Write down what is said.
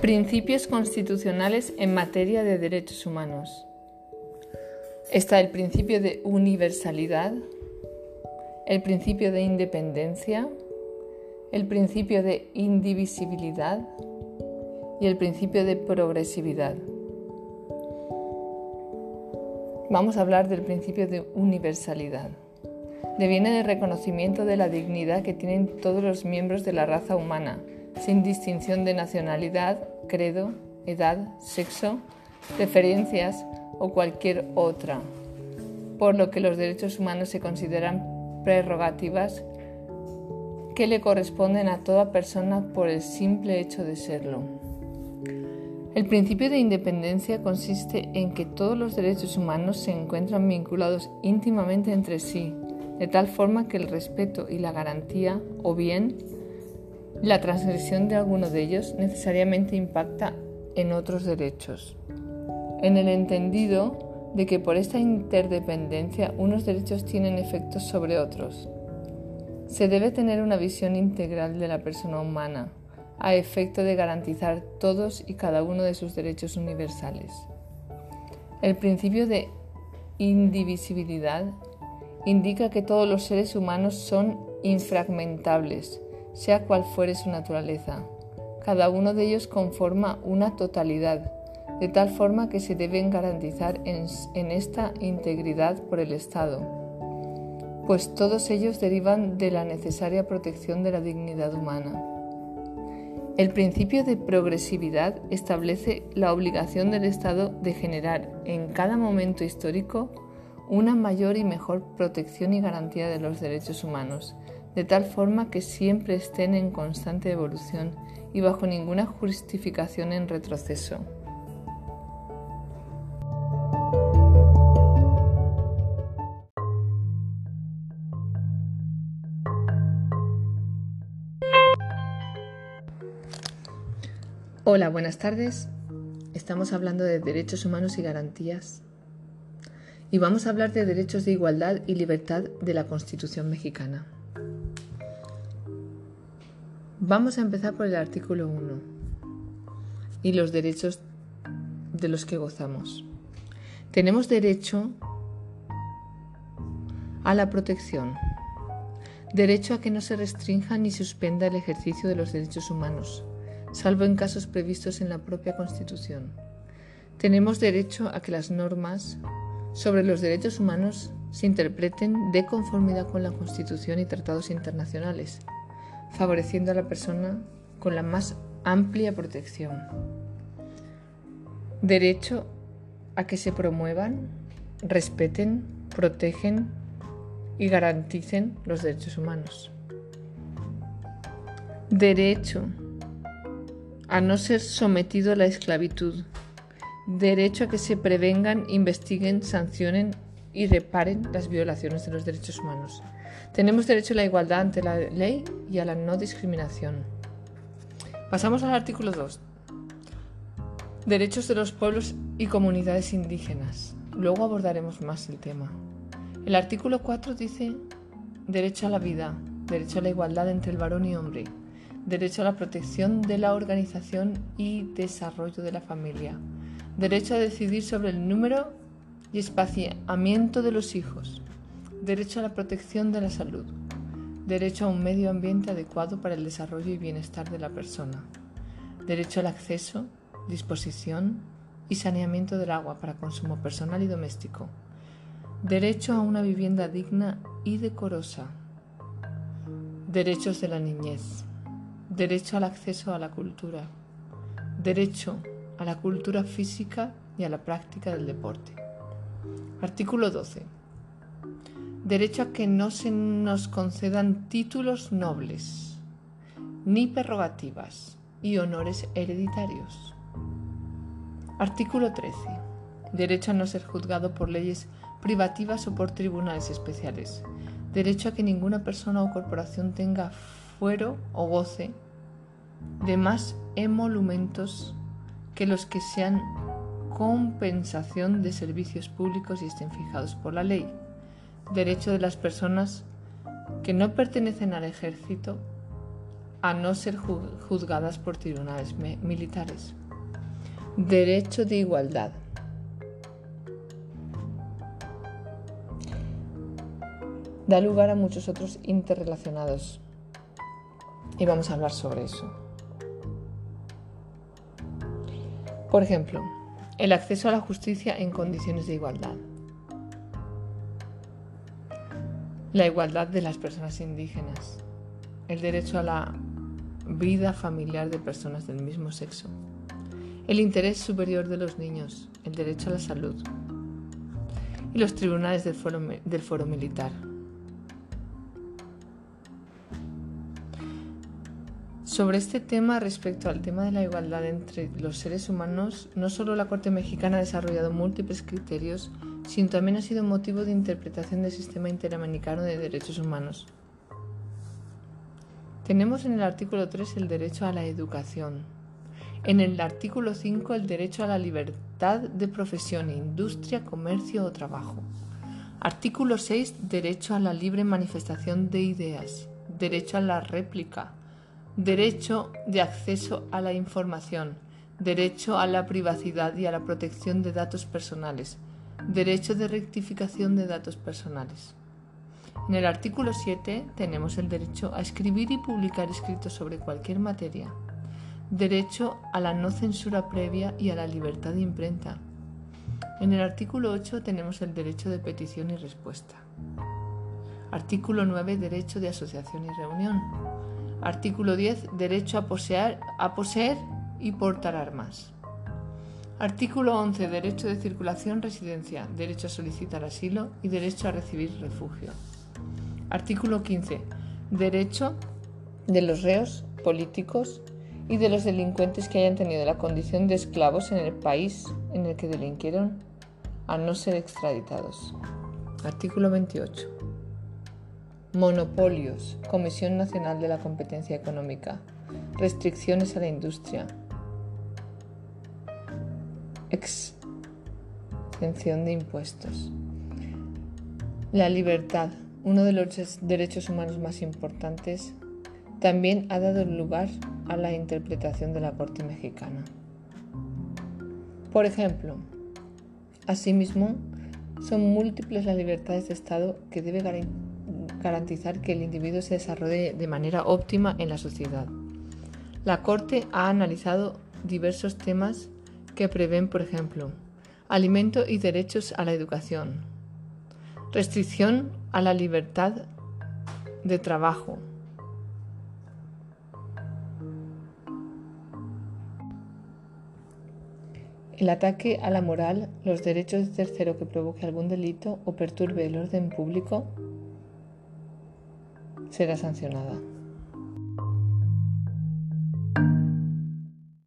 Principios constitucionales en materia de derechos humanos. Está el principio de universalidad, el principio de independencia, el principio de indivisibilidad y el principio de progresividad. Vamos a hablar del principio de universalidad. Deviene del reconocimiento de la dignidad que tienen todos los miembros de la raza humana, sin distinción de nacionalidad, credo, edad, sexo, preferencias o cualquier otra, por lo que los derechos humanos se consideran prerrogativas que le corresponden a toda persona por el simple hecho de serlo. El principio de independencia consiste en que todos los derechos humanos se encuentran vinculados íntimamente entre sí, de tal forma que el respeto y la garantía, o bien la transgresión de alguno de ellos, necesariamente impacta en otros derechos. En el entendido de que por esta interdependencia unos derechos tienen efectos sobre otros. Se debe tener una visión integral de la persona humana, a efecto de garantizar todos y cada uno de sus derechos universales. El principio de indivisibilidad indica que todos los seres humanos son infragmentables, sea cual fuere su naturaleza. Cada uno de ellos conforma una totalidad, de tal forma que se deben garantizar en, esta integridad por el Estado, pues todos ellos derivan de la necesaria protección de la dignidad humana. El principio de progresividad establece la obligación del Estado de generar en cada momento histórico una mayor y mejor protección y garantía de los derechos humanos, de tal forma que siempre estén en constante evolución y bajo ninguna justificación en retroceso. Hola, buenas tardes. Estamos hablando de derechos humanos y garantías y vamos a hablar de derechos de igualdad y libertad de la Constitución mexicana. Vamos a empezar por el artículo 1 y los derechos de los que gozamos. Tenemos derecho a la protección, derecho a que no se restrinja ni suspenda el ejercicio de los derechos humanos salvo en casos previstos en la propia Constitución. Tenemos derecho a que las normas sobre los derechos humanos se interpreten de conformidad con la Constitución y tratados internacionales, favoreciendo a la persona con la más amplia protección. Derecho a que se promuevan, respeten, protegen y garanticen los derechos humanos. Derecho a no ser sometido a la esclavitud, derecho a que se prevengan, investiguen, sancionen y reparen las violaciones de los derechos humanos. Tenemos derecho a la igualdad ante la ley y a la no discriminación. Pasamos al artículo 2. Derechos de los pueblos y comunidades indígenas. Luego abordaremos más el tema. El artículo 4 dice derecho a la vida, derecho a la igualdad entre el varón y hombre, derecho a la protección de la organización y desarrollo de la familia, derecho a decidir sobre el número y espaciamiento de los hijos, derecho a la protección de la salud, derecho a un medio ambiente adecuado para el desarrollo y bienestar de la persona, derecho al acceso, disposición y saneamiento del agua para consumo personal y doméstico, derecho a una vivienda digna y decorosa, derechos de la niñez, derecho al acceso a la cultura, derecho a la cultura física y a la práctica del deporte. Artículo 12. Derecho a que no se nos concedan títulos nobles, ni prerrogativas y honores hereditarios. Artículo 13. Derecho a no ser juzgado por leyes privativas o por tribunales especiales. Derecho a que ninguna persona o corporación tenga fuero o goce de más emolumentos que los que sean compensación de servicios públicos y estén fijados por la ley. Derecho de las personas que no pertenecen al ejército a no ser juzgadas por tribunales militares. Derecho de igualdad. Da lugar a muchos otros interrelacionados y vamos a hablar sobre eso. Por ejemplo, el acceso a la justicia en condiciones de igualdad. La igualdad de las personas indígenas. El derecho a la vida familiar de personas del mismo sexo. El interés superior de los niños. El derecho a la salud. Y los tribunales del foro, del foro militar. Sobre este tema, respecto al tema de la igualdad entre los seres humanos, no solo la Corte Mexicana ha desarrollado múltiples criterios, sino también ha sido motivo de interpretación del sistema interamericano de derechos humanos. Tenemos en el artículo 3 el derecho a la educación, en el artículo 5 el derecho a la libertad de profesión, industria, comercio o trabajo. Artículo 6 derecho a la libre manifestación de ideas, derecho a la réplica, derecho de acceso a la información, derecho a la privacidad y a la protección de datos personales, derecho de rectificación de datos personales. En el artículo 7 tenemos el derecho a escribir y publicar escritos sobre cualquier materia, derecho a la no censura previa y a la libertad de imprenta. En el artículo 8 tenemos el derecho de petición y respuesta. Artículo 9, derecho de asociación y reunión. Artículo 10. Derecho a poseer, a poseer y portar armas. Artículo 11. Derecho de circulación, residencia, derecho a solicitar asilo y derecho a recibir refugio. Artículo 15. Derecho de los reos políticos y de los delincuentes que hayan tenido la condición de esclavos en el país en el que delinquieron a no ser extraditados. Artículo 28. Monopolios, Comisión Nacional de la Competencia Económica, restricciones a la industria, exención de impuestos. La libertad, uno de los derechos humanos más importantes, también ha dado lugar a la interpretación de la Corte Mexicana. Por ejemplo, asimismo, son múltiples las libertades de Estado que debe garantizar que el individuo se desarrolle de manera óptima en la sociedad. La Corte ha analizado diversos temas que prevén, por ejemplo, alimento y derechos a la educación, restricción a la libertad de trabajo, el ataque a la moral, los derechos de tercero que provoque algún delito o perturbe el orden público, será sancionada.